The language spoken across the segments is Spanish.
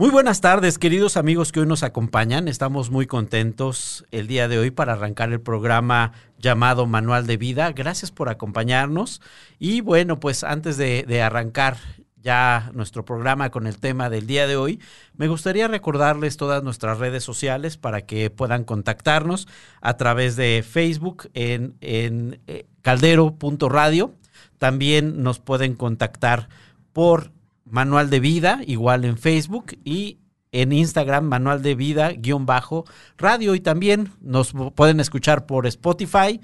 Muy buenas tardes, queridos amigos que hoy nos acompañan. Estamos muy contentos el día de hoy para arrancar el programa llamado Manual de Vida. Gracias por acompañarnos. Y bueno, pues antes de, arrancar ya nuestro programa con el tema del día de hoy, me gustaría recordarles todas nuestras redes sociales para que puedan contactarnos a través de Facebook en, en eh, caldero.radio. También nos pueden contactar por Manual de Vida, igual en Facebook y en Instagram, Manual de Vida, guion bajo, radio. Y también nos pueden escuchar por Spotify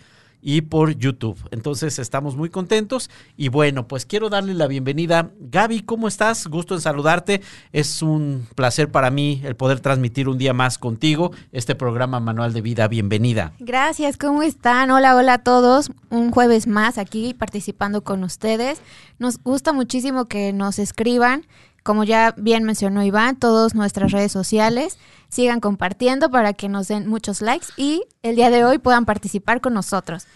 y por YouTube. Entonces estamos muy contentos y bueno, pues quiero darle la bienvenida. Gaby, ¿cómo estás? Gusto en saludarte. Es un placer para mí el poder transmitir un día más contigo este programa Manual de Vida. Bienvenida. Gracias, ¿cómo están? Hola, hola a todos. Un jueves más aquí participando con ustedes. Nos gusta muchísimo que nos escriban. Como ya bien mencionó Iván, todas nuestras redes sociales sigan compartiendo para que nos den muchos likes y el día de hoy puedan participar con nosotros.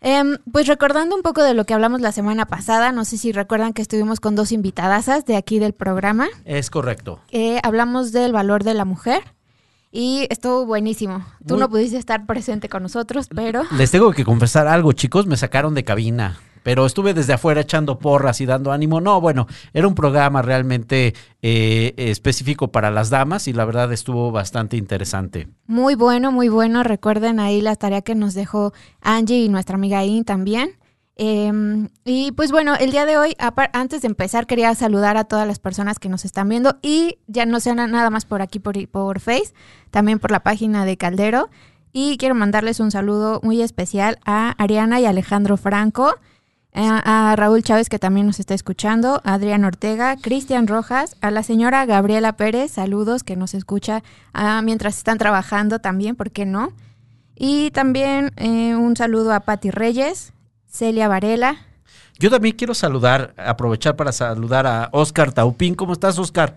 Em, pues recordando un poco de lo que hablamos la semana pasada, no sé si recuerdan que estuvimos con dos invitadasas de aquí del programa. Es correcto. Eh, hablamos del valor de la mujer y estuvo buenísimo. Tú Muy- no pudiste estar presente con nosotros, pero Les tengo que confesar algo, chicos, me sacaron de cabina. Pero estuve desde afuera echando porras y dando ánimo. No, bueno, era un programa realmente eh, específico para las damas y la verdad estuvo bastante interesante. muy bueno, muy bueno. Recuerden ahí la tarea que nos dejó Angie y nuestra amiga In también. Em, y pues bueno, el día de hoy, antes de empezar, quería saludar a todas las personas que nos están viendo y ya no sean nada más por aquí, por, por Face, también por la página de Caldero. Y quiero mandarles un saludo muy especial a Ariana y Alejandro Franco, a, Raúl Chávez que también nos está escuchando, Adrián Ortega, Cristian Rojas, a la señora Gabriela Pérez, saludos que nos escucha ah, mientras están trabajando también, ¿por qué no? Y también eh, un saludo a Patti Reyes, Celia Varela. Yo también quiero saludar, aprovechar para saludar a Oscar Taupín. ¿Cómo estás, Oscar?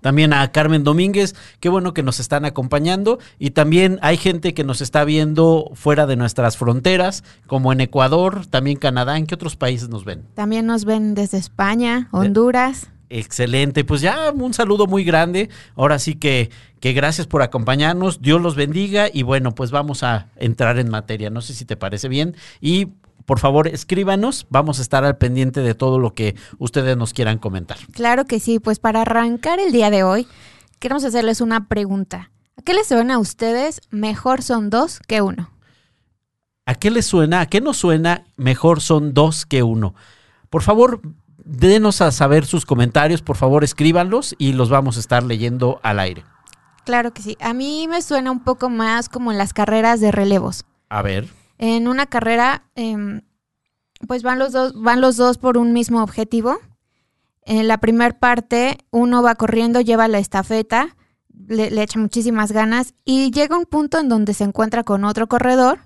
También a Carmen Domínguez, qué bueno que nos están acompañando. Y también hay gente que nos está viendo fuera de nuestras fronteras, como en Ecuador, también Canadá. ¿En qué otros países nos ven? También nos ven desde España, Honduras. Excelente, pues ya un saludo muy grande. Ahora sí que, que gracias por acompañarnos. Dios los bendiga y bueno, pues vamos a entrar en materia. No sé si te parece bien. Y por favor, escríbanos. Vamos a estar al pendiente de todo lo que ustedes nos quieran comentar. Claro que sí, pues para arrancar el día de hoy, queremos hacerles una pregunta. ¿A qué les suena a ustedes mejor son dos que uno? ¿A qué les suena? ¿A qué nos suena? Mejor son dos que uno. Por favor, denos a saber sus comentarios. Por favor, escríbanlos y los vamos a estar leyendo al aire. Claro que sí. A mí me suena un poco más como en las carreras de relevos. A ver. En una carrera, em, pues van los dos, van los dos por un mismo objetivo. En la primera parte, uno va corriendo, lleva la estafeta, le, le echa muchísimas ganas y llega un punto en donde se encuentra con otro corredor,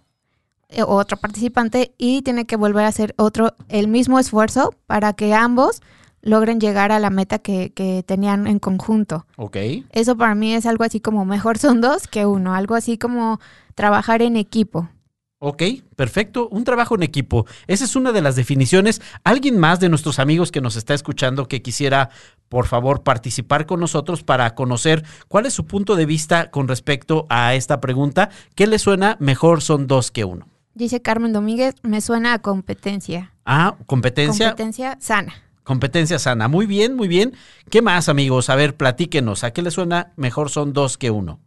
eh, otro participante, y tiene que volver a hacer otro, el mismo esfuerzo para que ambos logren llegar a la meta que, que tenían en conjunto. Ok. Eso para mí es algo así como mejor son dos que uno, algo así como trabajar en equipo. Ok, perfecto. Un trabajo en equipo. Esa es una de las definiciones. ¿Alguien más de nuestros amigos que nos está escuchando que quisiera, por favor, participar con nosotros para conocer cuál es su punto de vista con respecto a esta pregunta? ¿Qué le suena mejor son dos que uno? Dice Carmen Domínguez, me suena a competencia. Ah, competencia. Competencia sana. Competencia sana. Muy bien, muy bien. ¿Qué más, amigos? A ver, platíquenos. ¿A qué le suena mejor son dos que uno?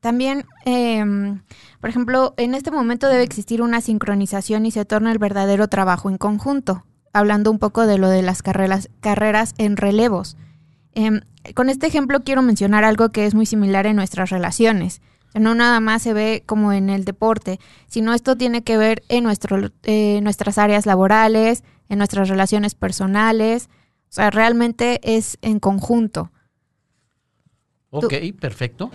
También, em, por ejemplo, en este momento debe existir una sincronización y se torna el verdadero trabajo en conjunto. Hablando un poco de lo de las carreras, en relevos. Em, con este ejemplo quiero mencionar algo que es muy similar en nuestras relaciones. No nada más se ve como en el deporte, sino esto tiene que ver en nuestro, eh, nuestras áreas laborales, en nuestras relaciones personales. O sea, realmente es en conjunto. Ok, perfecto.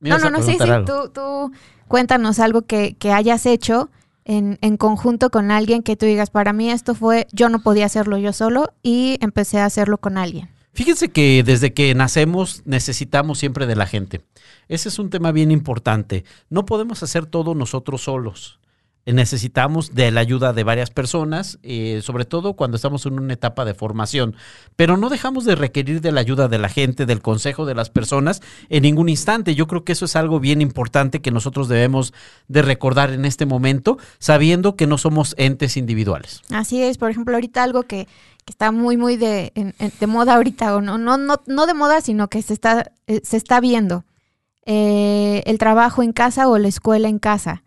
¿Me No, no, no, sí, sí. Tú, tú cuéntanos algo que, que hayas hecho en, en conjunto con alguien que tú digas, para mí esto fue, yo no podía hacerlo yo solo y empecé a hacerlo con alguien. Fíjense que desde que nacemos necesitamos siempre de la gente. Ese es un tema bien importante. No podemos hacer todo nosotros solos. Necesitamos de la ayuda de varias personas, eh, sobre todo cuando estamos en una etapa de formación, pero no dejamos de requerir de la ayuda de la gente, del consejo de las personas en ningún instante. Yo creo que eso es algo bien importante que nosotros debemos de recordar en este momento, sabiendo que no somos entes individuales. Así es, por ejemplo, ahorita algo que, está muy, muy de, de moda ahorita, o no, no, no, no de moda, sino que se está, eh, se está viendo. Eh, el trabajo en casa o la escuela en casa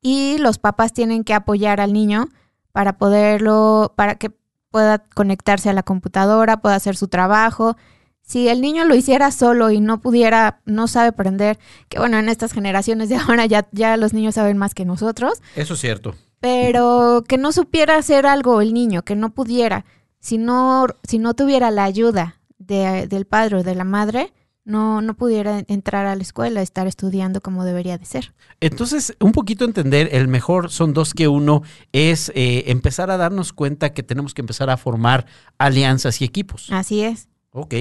y los papás tienen que apoyar al niño para poderlo, para que pueda conectarse a la computadora, pueda hacer su trabajo. Si el niño lo hiciera solo y no pudiera, no sabe aprender, que bueno, en estas generaciones de ahora ya, ya los niños saben más que nosotros. Eso es cierto. Pero que no supiera hacer algo el niño, que no pudiera, si no, si no tuviera la ayuda de, del padre o de la madre, no, no pudiera entrar a la escuela, estar estudiando como debería de ser. Entonces, un poquito entender, el mejor son dos que uno, es eh, empezar a darnos cuenta que tenemos que empezar a formar alianzas y equipos. Así es. Ok,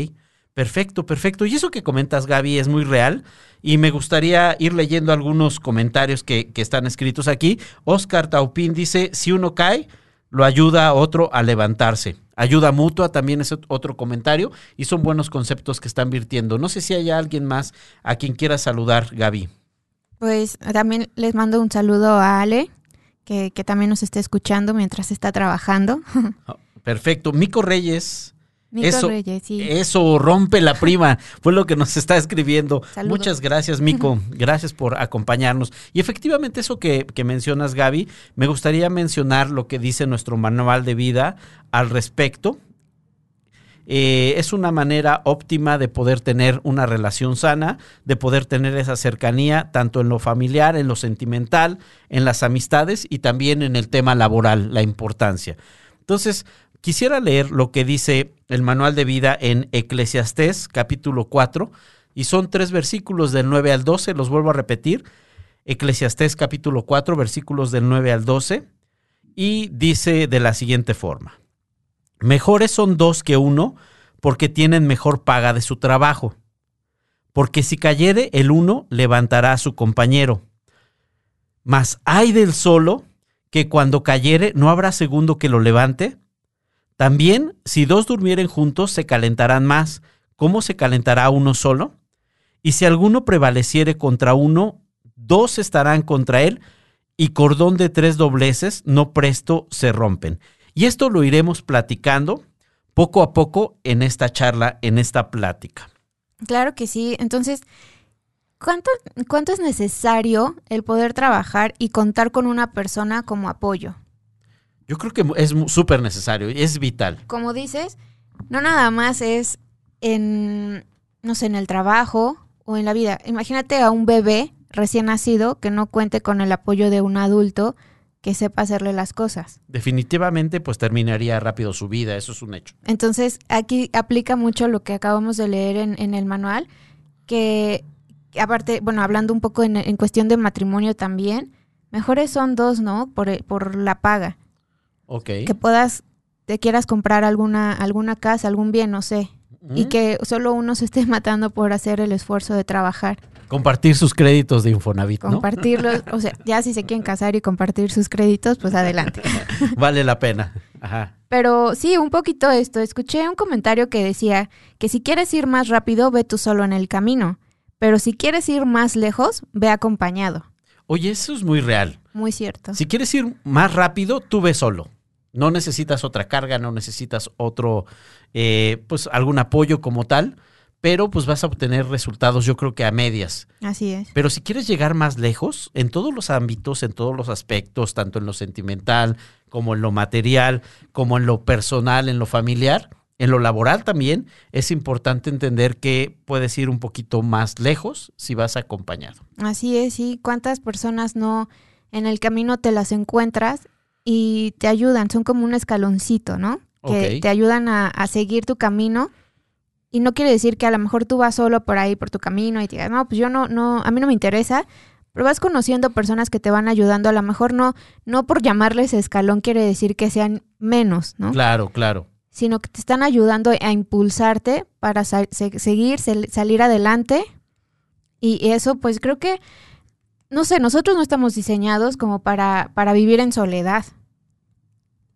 perfecto, perfecto. Y eso que comentas, Gaby, es muy real. Y me gustaría ir leyendo algunos comentarios que, que están escritos aquí. Oscar Taupín dice, si uno cae, lo ayuda a otro a levantarse. Ayuda mutua también es otro comentario y son buenos conceptos que están virtiendo. No sé si hay alguien más a quien quiera saludar, Gaby. Pues también les mando un saludo a Ale, que, también nos está escuchando mientras está trabajando. Oh, perfecto. Mico Reyes eso, eso rompe la prima, fue lo que nos está escribiendo. Muchas gracias, Mico. Gracias por acompañarnos. Y efectivamente, eso que, mencionas, Gaby, me gustaría mencionar lo que dice nuestro manual de vida al respecto. Eh, es una manera óptima de poder tener una relación sana, de poder tener esa cercanía, tanto en lo familiar, en lo sentimental, en las amistades y también en el tema laboral, la importancia. Entonces, Quisiera leer lo que dice el manual de vida en Eclesiastés capítulo 4 y son tres versículos del 9 al 12, los vuelvo a repetir. Eclesiastés capítulo 4 versículos del 9 al 12 y dice de la siguiente forma. Mejores son dos que uno porque tienen mejor paga de su trabajo. Porque si cayere el uno, levantará a su compañero. Mas hay del solo que cuando cayere no habrá segundo que lo levante. También, si dos durmieren juntos, se calentarán más. ¿Cómo se calentará uno solo? Y si alguno prevaleciere contra uno, dos estarán contra él, y cordón de tres dobleces no presto se rompen. Y esto lo iremos platicando poco a poco en esta charla, en esta plática. Claro que sí. Entonces, ¿cuánto, cuánto es necesario el poder trabajar y contar con una persona como apoyo? Yo creo que es súper necesario, es vital. Como dices, no nada más es en, no sé, en el trabajo o en la vida. Imagínate a un bebé recién nacido que no cuente con el apoyo de un adulto que sepa hacerle las cosas. Definitivamente, pues terminaría rápido su vida, eso es un hecho. Entonces, aquí aplica mucho lo que acabamos de leer en, el manual, que aparte, bueno, hablando un poco en, en, cuestión de matrimonio también, mejores son dos, ¿no? Por, por la paga. Que puedas, te quieras comprar alguna, alguna casa, algún bien, no sé. Y que solo uno se esté matando por hacer el esfuerzo de trabajar. Compartir sus créditos de Infonavit, ¿no? Compartirlos, o sea, ya si se quieren casar y compartir sus créditos, pues adelante. vale la pena. Ajá. Pero sí, un poquito esto. Escuché un comentario que decía que si quieres ir más rápido, ve tú solo en el camino. Pero si quieres ir más lejos, ve acompañado. Oye, eso es muy real. Muy cierto. Si quieres ir más rápido, tú ve solo. No necesitas otra carga, no necesitas otro, eh, pues algún apoyo como tal, pero pues vas a obtener resultados yo creo que a medias. Así es. Pero si quieres llegar más lejos, en todos los ámbitos, en todos los aspectos, tanto en lo sentimental como en lo material, como en lo personal, en lo familiar, en lo laboral también, es importante entender que puedes ir un poquito más lejos si vas acompañado. Así es, sí. ¿Cuántas personas no en el camino te las encuentras y te ayudan, son como un escaloncito, ¿no? Que te ayudan a, seguir tu camino. Y no quiere decir que a lo mejor tú vas solo por ahí, por tu camino, y te digas, no, pues yo no, no, a mí no me interesa, pero vas conociendo personas que te van ayudando, a lo mejor no, no por llamarles escalón quiere decir que sean menos, ¿no? Claro, claro. Sino que te están ayudando a impulsarte para seguir, salir adelante. Y eso, pues creo que no sé, nosotros no estamos diseñados como para, para vivir en soledad.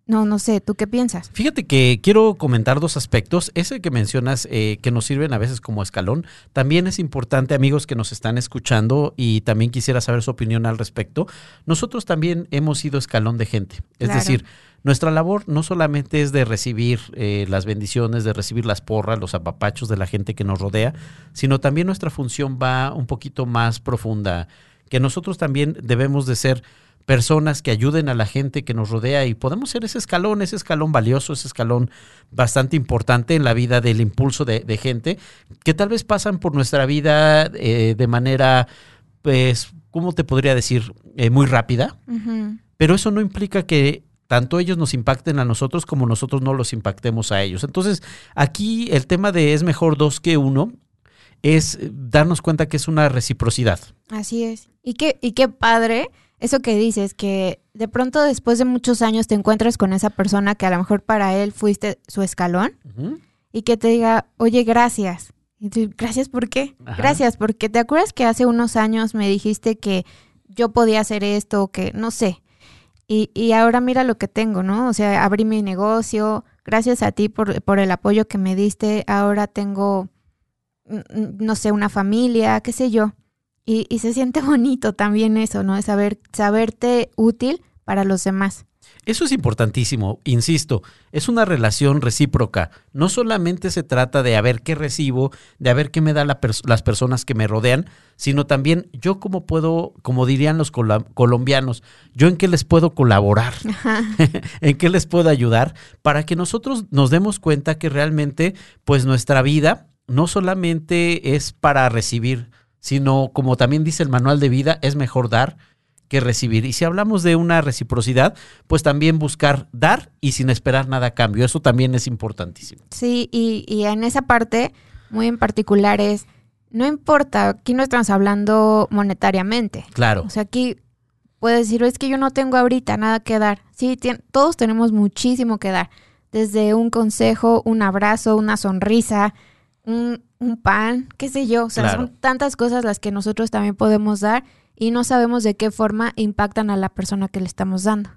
No, no sé, ¿tú qué piensas? Fíjate que quiero comentar dos aspectos. Ese que mencionas, eh, que nos sirven a veces como escalón, también es importante, amigos que nos están escuchando, y también quisiera saber su opinión al respecto. Nosotros también hemos sido escalón de gente. Es Claro. decir, nuestra labor no solamente es de recibir eh, las bendiciones, de recibir las porras, los apapachos de la gente que nos rodea, sino también nuestra función va un poquito más profunda, que nosotros también debemos de ser personas que ayuden a la gente que nos rodea y podemos ser ese escalón, ese escalón valioso, ese escalón bastante importante en la vida del impulso de, de gente que tal vez pasan por nuestra vida eh, de manera, pues, ¿cómo te podría decir? Eh, muy rápida, pero eso no implica que tanto ellos nos impacten a nosotros como nosotros no los impactemos a ellos. Entonces, aquí el tema de es mejor dos que uno es darnos cuenta que es una reciprocidad. Así es. Y qué, y qué padre eso que dices, que de pronto después de muchos años te encuentras con esa persona que a lo mejor para él fuiste su escalón y que te diga, oye, gracias. Y tú, gracias, ¿por qué? Ajá. Gracias, porque te acuerdas que hace unos años me dijiste que yo podía hacer esto, que no sé. Y, y ahora mira lo que tengo, ¿no? O sea, abrí mi negocio, gracias a ti por, por el apoyo que me diste, ahora tengo, no sé, una familia, qué sé yo. Y, y se siente bonito también eso, ¿no? Saber, saberte útil para los demás. Eso es importantísimo, insisto, es una relación recíproca. No solamente se trata de a ver qué recibo, de a ver qué me dan la pers- las personas que me rodean, sino también yo cómo puedo, como dirían los colombianos, yo en qué les puedo colaborar, en qué les puedo ayudar, para que nosotros nos demos cuenta que realmente, pues nuestra vida no solamente es para recibir, sino como también dice el manual de vida, es mejor dar que recibir. Y si hablamos de una reciprocidad, pues también buscar dar y sin esperar nada a cambio. Eso también es importantísimo. Sí, y, y en esa parte, muy en particular, es, no importa, aquí no estamos hablando monetariamente. Claro. O sea, aquí puedes decir, es que yo no tengo ahorita nada que dar. Sí, todos tenemos muchísimo que dar. Desde un consejo, un abrazo, una sonrisa, un, un pan, qué sé yo. O sea, Claro. son tantas cosas las que nosotros también podemos dar y no sabemos de qué forma impactan a la persona que le estamos dando.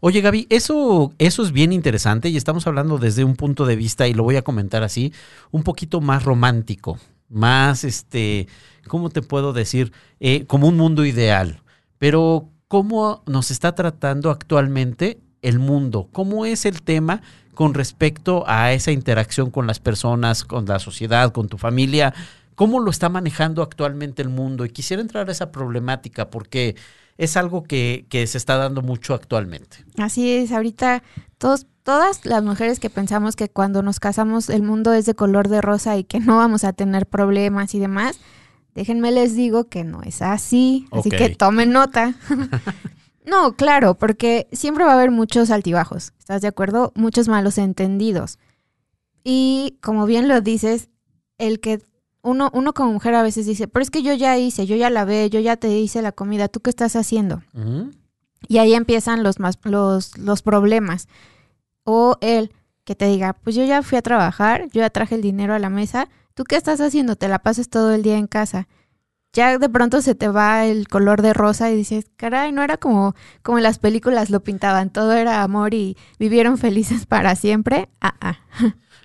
Oye, Gaby, eso, eso es bien interesante y estamos hablando desde un punto de vista, y lo voy a comentar así, un poquito más romántico, más, este, ¿cómo te puedo decir? Eh, como un mundo ideal. Pero, ¿cómo nos está tratando actualmente el mundo? ¿Cómo es el tema con respecto a esa interacción con las personas, con la sociedad, con tu familia? ¿Cómo lo está manejando actualmente el mundo? Y quisiera entrar a esa problemática porque es algo que, que se está dando mucho actualmente. Así es, ahorita todos, todas las mujeres que pensamos que cuando nos casamos el mundo es de color de rosa y que no vamos a tener problemas y demás, déjenme les digo que no es así, así que tomen nota. no, claro, porque siempre va a haber muchos altibajos, ¿estás de acuerdo? Muchos malos entendidos. Y como bien lo dices, el que uno, uno como mujer a veces dice, pero es que yo ya hice, yo ya lavé, yo ya te hice la comida, ¿tú qué estás haciendo? Y ahí empiezan los, más, los, los problemas. O él que te diga, pues yo ya fui a trabajar, yo ya traje el dinero a la mesa, ¿tú qué estás haciendo? Te la pasas todo el día en casa. Ya de pronto se te va el color de rosa y dices, caray, no era como, como en las películas lo pintaban, todo era amor y vivieron felices para siempre. Ah, ah.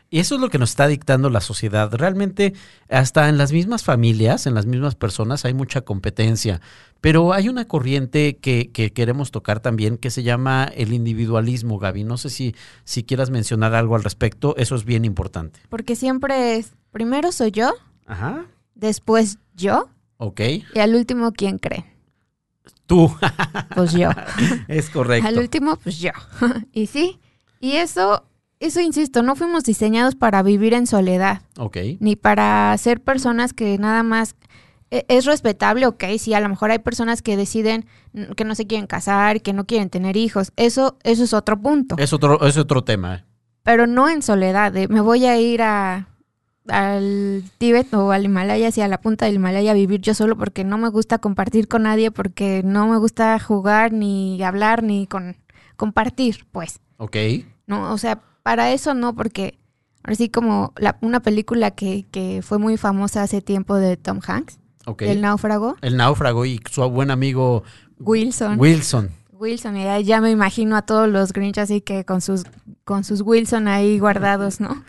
Y eso es lo que nos está dictando la sociedad. Realmente, hasta en las mismas familias, en las mismas personas, hay mucha competencia. Pero hay una corriente que, que queremos tocar también que se llama el individualismo, Gaby. No sé si, si quieras mencionar algo al respecto. Eso es bien importante. Porque siempre es, primero soy yo, Ajá. después yo Ok. y al último, ¿quién cree? Tú. Pues yo. es correcto. Al último, pues yo. y sí, y eso, eso insisto, no fuimos diseñados para vivir en soledad, Ok. ni para ser personas que nada más e- es respetable, ok, sí, a lo mejor hay personas que deciden que no se quieren casar, que no quieren tener hijos, eso, eso es otro punto, Es otro, es otro tema. pero no en soledad, de, me voy a ir a al Tíbet o al Himalaya, hacia la punta del Himalaya a vivir yo solo porque no me gusta compartir con nadie, porque no me gusta jugar, ni hablar, ni con compartir, pues. Ok. No, o sea, para eso no, porque ahora sí como la- una película que, que fue muy famosa hace tiempo de Tom Hanks, Ok. El náufrago. El náufrago y su buen amigo Wilson. Wilson. Wilson, y ya me imagino a todos los Grinch así que con sus, con sus Wilson ahí guardados, ¿no?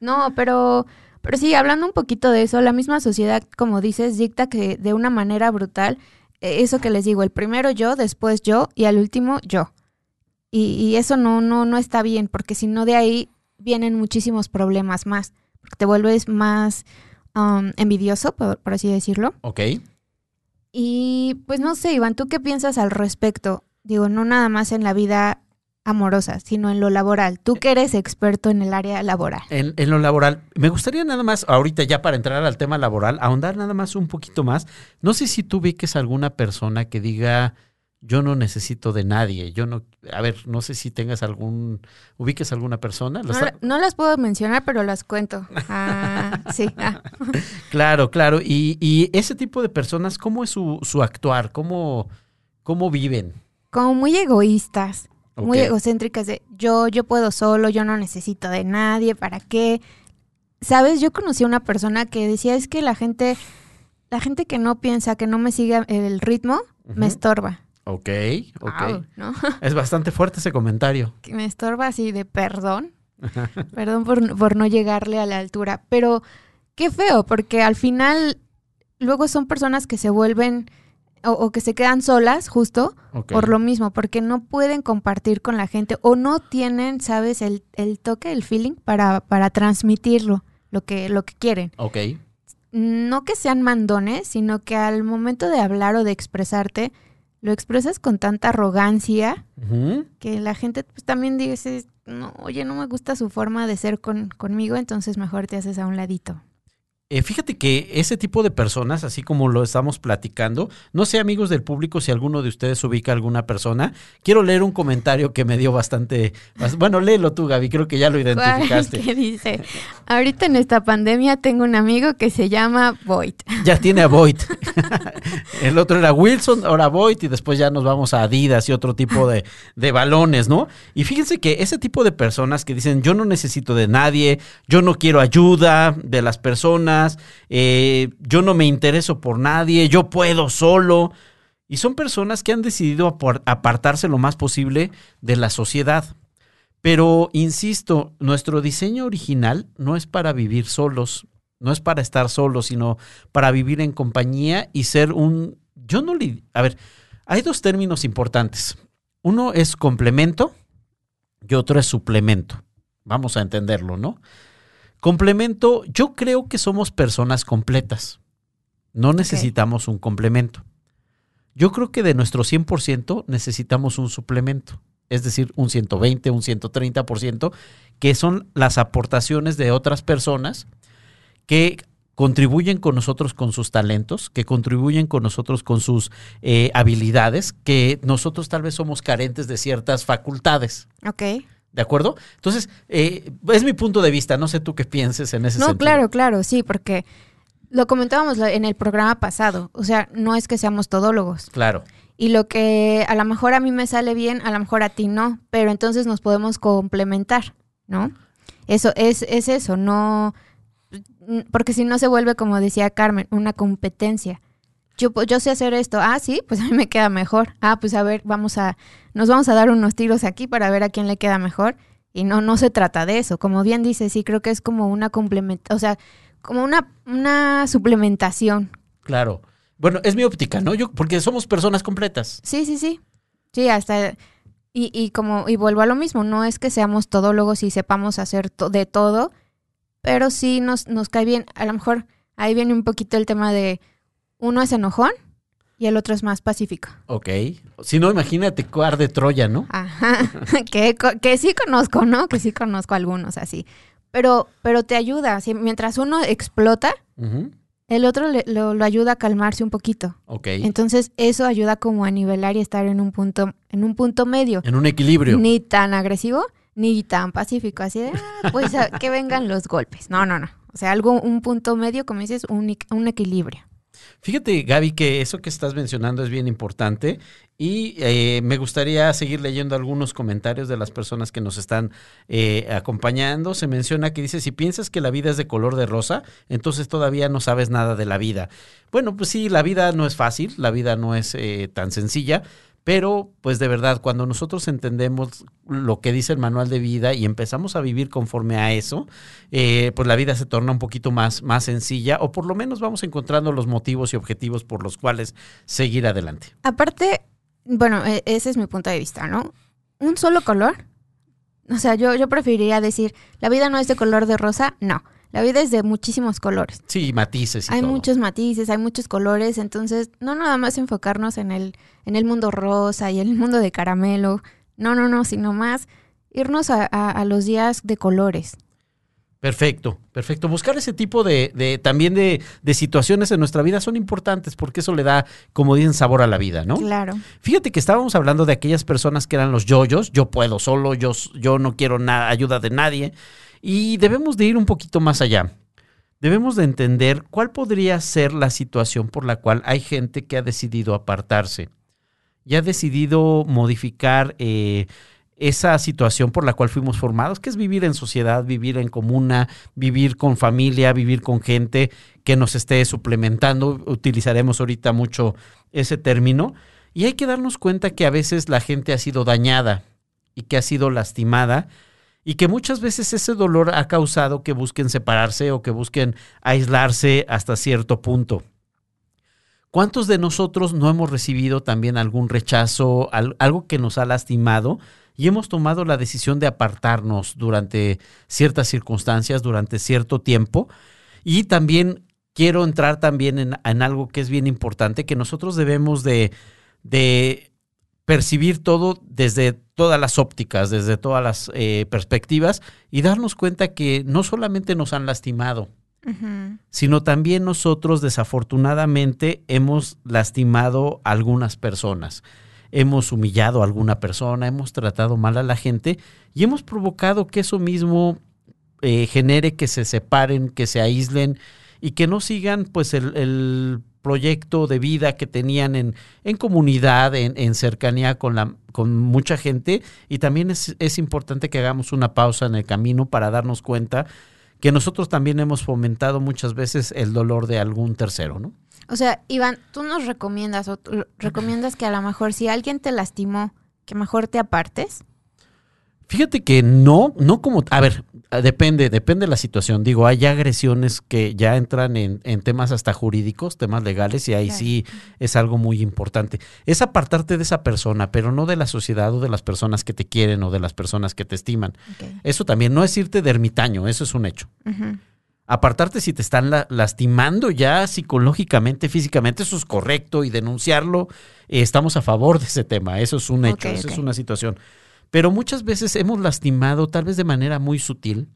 No, pero, pero sí, hablando un poquito de eso, la misma sociedad, como dices, dicta que de una manera brutal, eh, eso que les digo, el primero yo, después yo y al último yo. Y, y eso no, no, no está bien, porque si no de ahí vienen muchísimos problemas más, porque te vuelves más um, envidioso, por, por así decirlo. Ok. Y pues no sé, Iván, ¿tú qué piensas al respecto? Digo, no nada más en la vida amorosa, sino en lo laboral. Tú que eres experto en el área laboral. En, en lo laboral, me gustaría nada más, ahorita ya para entrar al tema laboral, ahondar nada más un poquito más. No sé si tú ubiques alguna persona que diga, yo no necesito de nadie, yo no, a ver, no sé si tengas algún, ubiques alguna persona. ¿Lo No, está- la- no las puedo mencionar, pero las cuento. Ah, sí. ah. Claro, claro. Y, y ese tipo de personas, ¿cómo es su, su actuar? ¿Cómo, ¿Cómo viven? Como muy egoístas, muy egocéntricas de yo, yo puedo solo, yo no necesito de nadie, ¿para qué? Sabes, yo conocí a una persona que decía es que la gente, la gente que no piensa, que no me sigue el ritmo, me estorba. Ok, ok. Es bastante fuerte ese comentario. que me estorba así de perdón. perdón por, por no llegarle a la altura. Pero qué feo, porque al final luego son personas que se vuelven o, o que se quedan solas justo por lo mismo, porque no pueden compartir con la gente o no tienen, sabes, el, el toque, el feeling para, para transmitirlo, lo que, lo que quieren. Ok. No que sean mandones, sino que al momento de hablar o de expresarte, lo expresas con tanta arrogancia que la gente pues también dice, no, oye, no me gusta su forma de ser con, conmigo, entonces mejor te haces a un ladito. Eh, fíjate que ese tipo de personas, así como lo estamos platicando, no sé amigos del público si alguno de ustedes ubica a alguna persona, quiero leer un comentario que me dio bastante, bas- bueno, léelo tú Gaby, creo que ya lo identificaste. ¿Qué dice? Ahorita en esta pandemia tengo un amigo que se llama Void. Ya tiene a Void. El otro era Wilson, ahora Void y después ya nos vamos a Adidas y otro tipo de, de balones, ¿no? Y fíjense que ese tipo de personas que dicen yo no necesito de nadie, yo no quiero ayuda de las personas, eh, yo no me intereso por nadie, yo puedo solo. Y son personas que han decidido apar- apartarse lo más posible de la sociedad. Pero, insisto, nuestro diseño original no es para vivir solos, no es para estar solos, sino para vivir en compañía y ser un... Yo no le... A ver, hay dos términos importantes. Uno es complemento y otro es suplemento. Vamos a entenderlo, ¿no? Complemento, yo creo que somos personas completas. No necesitamos un complemento. Yo creo que de nuestro 100% necesitamos un suplemento, es decir, un 120, un 130%, que son las aportaciones de otras personas que contribuyen con nosotros con sus talentos, que contribuyen con nosotros con sus eh, habilidades, que nosotros tal vez somos carentes de ciertas facultades. Ok. ¿De acuerdo? Entonces, eh, es mi punto de vista, no sé tú qué pienses en ese No, sentido. claro, claro, sí, porque lo comentábamos en el programa pasado. O sea, no es que seamos todólogos. Claro, Y lo que a lo mejor a mí me sale bien, a lo mejor a ti no, pero entonces nos podemos complementar, ¿no? Eso es, es eso, no, porque si no se vuelve, como decía Carmen, una competencia. Yo, po- yo sé hacer esto, ah, sí, pues a mí me queda mejor. Ah, pues a ver, vamos a, nos vamos a dar unos tiros aquí para ver a quién le queda mejor. Y no, no se trata de eso. Como bien dice, sí, creo que es como una complementación, o sea, como una, una suplementación. claro. Bueno, es mi óptica, ¿no? Yo, porque somos personas completas. Sí, sí, sí. Sí, hasta. Y, y como, y vuelvo a lo mismo, no es que seamos todólogos y sepamos hacer to- de todo, pero sí nos, nos cae bien. A lo mejor ahí viene un poquito el tema de uno es enojón y el otro es más pacífico. Ok. Si no, imagínate cuar de Troya, ¿no? Ajá. que, que sí conozco, ¿no? Que sí conozco algunos así. Pero, pero te ayuda. si- mientras uno explota, el otro le- lo, lo ayuda a calmarse un poquito. Ok. Entonces, eso ayuda como a nivelar y estar en un punto, en un punto medio. En un equilibrio. Ni tan agresivo, ni tan pacífico, así de, "Ah, pues que vengan los golpes. No, no, no. O sea, algo, un punto medio, como dices, un, un equilibrio. Fíjate, Gaby, que eso que estás mencionando es bien importante y eh, me gustaría seguir leyendo algunos comentarios de las personas que nos están eh, acompañando. Se menciona que dice, si piensas que la vida es de color de rosa, entonces todavía no sabes nada de la vida. Bueno, pues sí, la vida no es fácil, la vida no es eh, tan sencilla, pero, pues de verdad, cuando nosotros entendemos lo que dice el manual de vida y empezamos a vivir conforme a eso, eh, pues la vida se torna un poquito más, más sencilla o por lo menos vamos encontrando los motivos y objetivos por los cuales seguir adelante. Aparte, bueno, e, ese es mi punto de vista, ¿no? Un solo color. O sea, yo, yo preferiría decir, la vida no es de color de rosa, no. La vida es de muchísimos colores. Sí, matices. Y hay todo. muchos matices, hay muchos colores, entonces no nada más enfocarnos en el, en el mundo rosa y el mundo de caramelo, no, no, no, sino más irnos a, a, a los días de colores. Perfecto, perfecto. Buscar ese tipo de, de también de, de, situaciones en nuestra vida son importantes porque eso le da, como dicen, sabor a la vida, ¿no? Claro. Fíjate que estábamos hablando de aquellas personas que eran los yoyos, yo puedo solo, yo, yo no quiero nada, ayuda de nadie. Y debemos de ir un poquito más allá. Debemos de entender cuál podría ser la situación por la cual hay gente que ha decidido apartarse y ha decidido modificar eh, esa situación por la cual fuimos formados, que es vivir en sociedad, vivir en comuna, vivir con familia, vivir con gente que nos esté suplementando. Utilizaremos ahorita mucho ese término. Y hay que darnos cuenta que a veces la gente ha sido dañada y que ha sido lastimada y que muchas veces ese dolor ha causado que busquen separarse o que busquen aislarse hasta cierto punto. ¿Cuántos de nosotros no hemos recibido también algún rechazo, algo que nos ha lastimado y hemos tomado la decisión de apartarnos durante ciertas circunstancias, durante cierto tiempo? Y también quiero entrar también en, algo que es bien importante, que nosotros debemos de, de percibir todo desde todas las ópticas, desde todas las eh, perspectivas y darnos cuenta que no solamente nos han lastimado, uh -huh. sino también nosotros desafortunadamente hemos lastimado a algunas personas. Hemos humillado a alguna persona, hemos tratado mal a la gente y hemos provocado que eso mismo eh, genere que se separen, que se aíslen y que no sigan pues el, el proyecto de vida que tenían en, en comunidad, en, cercanía con, la, con mucha gente. Y también es, es, importante que hagamos una pausa en el camino para darnos cuenta que nosotros también hemos fomentado muchas veces el dolor de algún tercero, ¿no? O sea, Iván, tú nos recomiendas o recomiendas que a lo mejor si alguien te lastimó, que mejor te apartes. Fíjate que no, no como, a ver, depende, depende de la situación. Digo, hay agresiones que ya entran en, en temas hasta jurídicos, temas legales, y ahí claro. sí es algo muy importante. Es apartarte de esa persona, pero no de la sociedad o de las personas que te quieren o de las personas que te estiman. Okay. Eso también no es irte de ermitaño, eso es un hecho. Uh -huh. Apartarte si te están la, lastimando ya psicológicamente, físicamente, eso es correcto y denunciarlo, eh, estamos a favor de ese tema, eso es un hecho, okay, eso okay. es una situación pero muchas veces hemos lastimado, tal vez de manera muy sutil,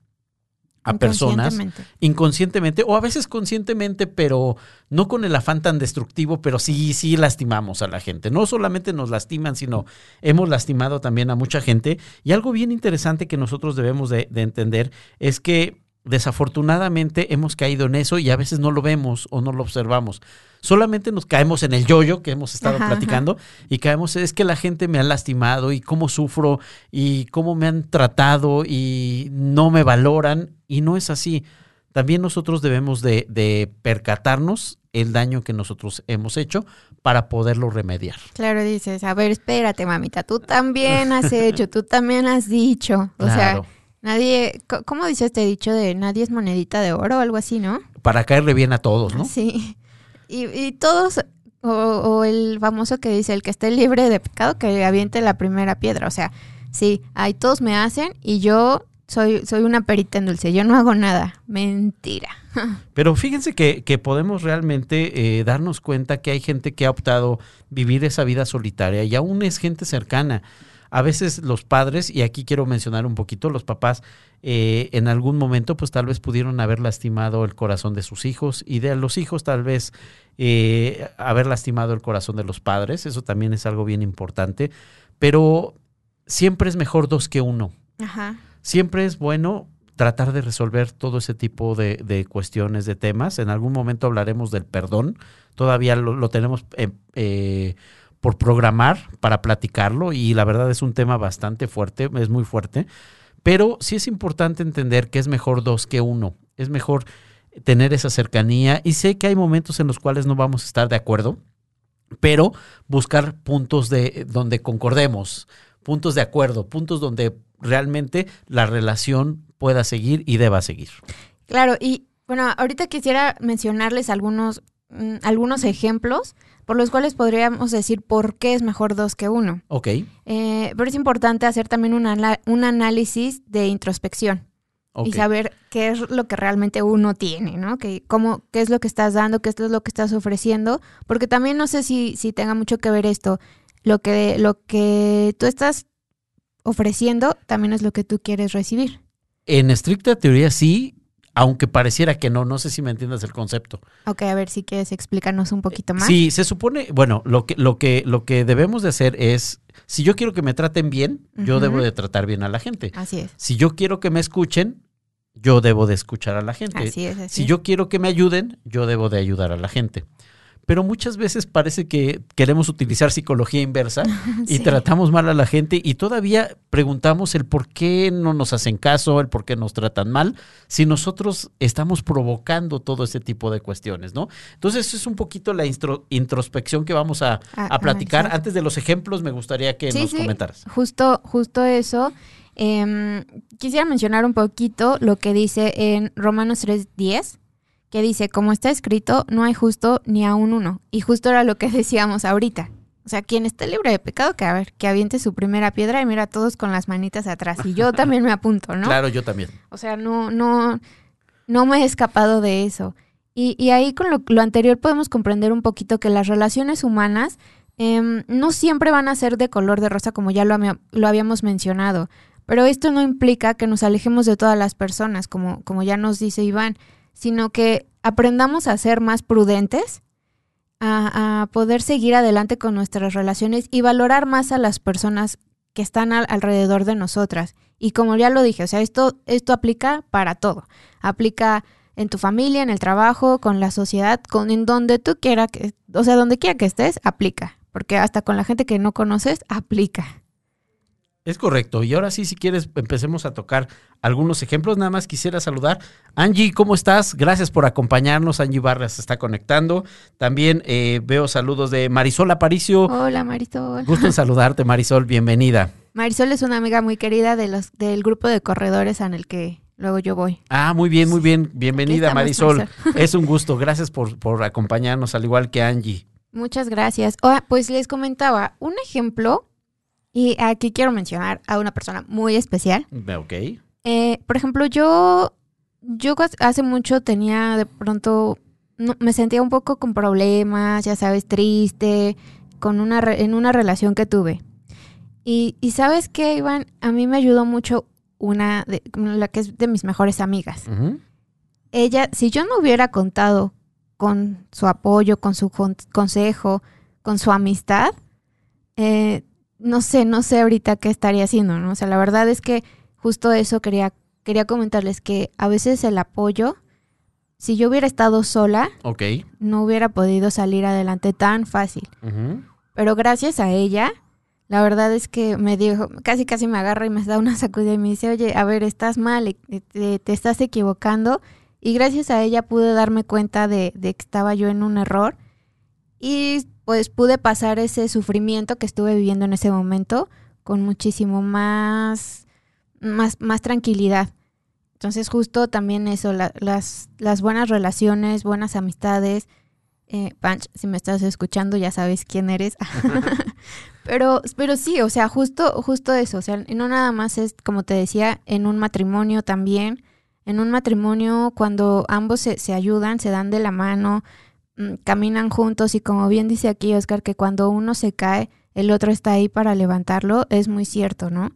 a personas inconscientemente o a veces conscientemente, pero no con el afán tan destructivo, pero sí, sí lastimamos a la gente. No solamente nos lastiman, sino hemos lastimado también a mucha gente. Y algo bien interesante que nosotros debemos de, de entender es que desafortunadamente hemos caído en eso y a veces no lo vemos o no lo observamos. Solamente nos caemos en el yoyo -yo que hemos estado ajá, platicando ajá. y caemos, es que la gente me ha lastimado y cómo sufro y cómo me han tratado y no me valoran y no es así. También nosotros debemos de, de percatarnos el daño que nosotros hemos hecho para poderlo remediar. Claro, dices, a ver, espérate, mamita, tú también has hecho, tú también has dicho. O claro. sea, Nadie, ¿cómo dice este dicho de nadie es monedita de oro o algo así, no? Para caerle bien a todos, ¿no? Sí. Y, y todos, o, o, el famoso que dice, el que esté libre de pecado, que aviente la primera piedra. O sea, sí, ahí todos me hacen y yo soy, soy una perita en dulce, yo no hago nada. Mentira. Pero fíjense que, que podemos realmente eh, darnos cuenta que hay gente que ha optado vivir esa vida solitaria y aún es gente cercana a veces los padres, y aquí quiero mencionar un poquito, los papás eh, en algún momento pues tal vez pudieron haber lastimado el corazón de sus hijos y de los hijos tal vez eh, haber lastimado el corazón de los padres, eso también es algo bien importante, pero siempre es mejor dos que uno. Ajá. Siempre es bueno tratar de resolver todo ese tipo de, de, cuestiones, de temas. En algún momento hablaremos del perdón. Todavía lo, lo tenemos eh, eh, por programar para platicarlo y la verdad es un tema bastante fuerte, es muy fuerte. Pero sí es importante entender que es mejor dos que uno. Es mejor tener esa cercanía y sé que hay momentos en los cuales no vamos a estar de acuerdo, pero buscar puntos de donde concordemos, puntos de acuerdo, puntos donde realmente la relación pueda seguir y deba seguir. Claro, y bueno, ahorita quisiera mencionarles algunos, mm, algunos ejemplos por los cuales podríamos decir por qué es mejor dos que uno. Ok. Eh, pero es importante hacer también un, un análisis de introspección. Okay. Y saber qué es lo que realmente uno tiene, ¿no? Que, cómo, qué es lo que estás dando, qué es lo que estás ofreciendo. Porque también no sé si, si tenga mucho que ver esto. Lo que, lo que tú estás ofreciendo también es lo que tú quieres recibir. En estricta teoría sí, aunque pareciera que no, no sé si me entiendes el concepto. Ok, a ver si quieres explicarnos un poquito más. Sí, se supone, bueno, lo que, lo que, lo que debemos de hacer es, si yo quiero que me traten bien, uh -huh. yo debo de tratar bien a la gente. Así es. Si yo quiero que me escuchen, yo debo de escuchar a la gente. Así es, así si yo quiero que me ayuden, yo debo de ayudar a la gente pero muchas veces parece que queremos utilizar psicología inversa y sí. tratamos mal a la gente y todavía preguntamos el por qué no nos hacen caso, el por qué nos tratan mal, si nosotros estamos provocando todo ese tipo de cuestiones, ¿no? Entonces, eso es un poquito la introspección que vamos a, a, a platicar. Antes de los ejemplos, me gustaría que sí, nos sí. comentaras. Justo, justo eso. Eh, quisiera mencionar un poquito lo que dice en Romanos 3.10 que dice, como está escrito, no hay justo ni a un uno. Y justo era lo que decíamos ahorita. O sea, quien esté libre de pecado, que a ver, que aviente su primera piedra y mira todos con las manitas atrás. Y yo también me apunto, ¿no? Claro, yo también. O sea, no, no, no me he escapado de eso. Y, y ahí con lo, lo, anterior podemos comprender un poquito que las relaciones humanas eh, no siempre van a ser de color de rosa, como ya lo, lo habíamos mencionado. Pero esto no implica que nos alejemos de todas las personas, como, como ya nos dice Iván sino que aprendamos a ser más prudentes, a, poder seguir adelante con nuestras relaciones y valorar más a las personas que están al, alrededor de nosotras. Y como ya lo dije, o sea, esto, esto aplica para todo. Aplica en tu familia, en el trabajo, con la sociedad, con en donde tú quieras, o sea, donde quiera que estés, aplica. Porque hasta con la gente que no conoces, aplica. Es correcto. Y ahora sí, si quieres, empecemos a tocar algunos ejemplos. Nada más quisiera saludar. Angie, ¿cómo estás? Gracias por acompañarnos. Angie Barras se está conectando. También eh, veo saludos de Marisol Aparicio. Hola, Marisol. Gusto en saludarte, Marisol. Bienvenida. Marisol es una amiga muy querida de los, del grupo de corredores en el que luego yo voy. Ah, muy bien, muy bien. Bienvenida, estamos, Marisol. Marisol. Es un gusto. Gracias por, por acompañarnos, al igual que Angie. Muchas gracias. Oh, pues les comentaba, un ejemplo y aquí quiero mencionar a una persona muy especial. Ok. Eh, por ejemplo, yo, yo hace mucho tenía de pronto, no, me sentía un poco con problemas, ya sabes, triste, con una en una relación que tuve. Y, y sabes qué, Iván, a mí me ayudó mucho una, de, la que es de mis mejores amigas. Uh -huh. Ella, si yo no hubiera contado con su apoyo, con su con consejo, con su amistad, eh, no sé, no sé ahorita qué estaría haciendo, ¿no? O sea, la verdad es que justo eso quería, quería comentarles que a veces el apoyo, si yo hubiera estado sola, okay. no hubiera podido salir adelante tan fácil. Uh -huh. Pero gracias a ella, la verdad es que me dijo, casi casi me agarra y me da una sacudida y me dice, oye, a ver, estás mal, te, te estás equivocando. Y gracias a ella pude darme cuenta de, de que estaba yo en un error. Y pues pude pasar ese sufrimiento que estuve viviendo en ese momento con muchísimo más, más, más tranquilidad. Entonces justo también eso, la, las, las buenas relaciones, buenas amistades. Eh, si me estás escuchando ya sabes quién eres. pero, pero sí, o sea, justo, justo eso. O sea, no nada más es, como te decía, en un matrimonio también. En un matrimonio, cuando ambos se, se ayudan, se dan de la mano, caminan juntos y como bien dice aquí Oscar, que cuando uno se cae, el otro está ahí para levantarlo, es muy cierto, ¿no?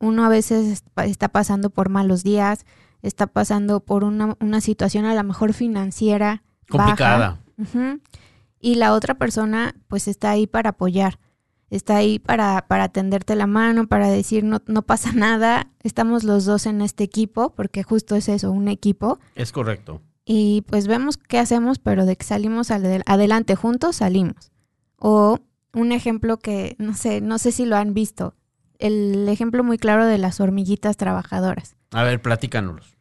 Uno a veces está pasando por malos días, está pasando por una, una situación a lo mejor financiera. Complicada. Baja, uh -huh, y la otra persona pues está ahí para apoyar. está ahí para, para tenderte la mano, para decir no, no pasa nada, estamos los dos en este equipo, porque justo es eso, un equipo. Es correcto. Y pues vemos qué hacemos, pero de que salimos adelante juntos, salimos. O un ejemplo que, no sé, no sé si lo han visto, el ejemplo muy claro de las hormiguitas trabajadoras. A ver, platícanos.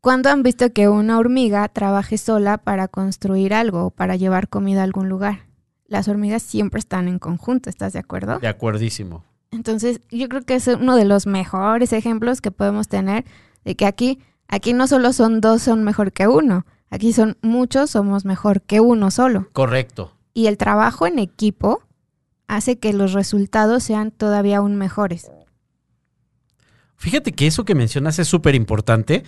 ¿Cuándo han visto que una hormiga trabaje sola para construir algo o para llevar comida a algún lugar? Las hormigas siempre están en conjunto, ¿estás de acuerdo? De acuerdísimo. Entonces, yo creo que es uno de los mejores ejemplos que podemos tener de que aquí, aquí no solo son dos, son mejor que uno. Aquí son muchos, somos mejor que uno solo. Correcto. Y el trabajo en equipo hace que los resultados sean todavía aún mejores. Fíjate que eso que mencionas es súper importante.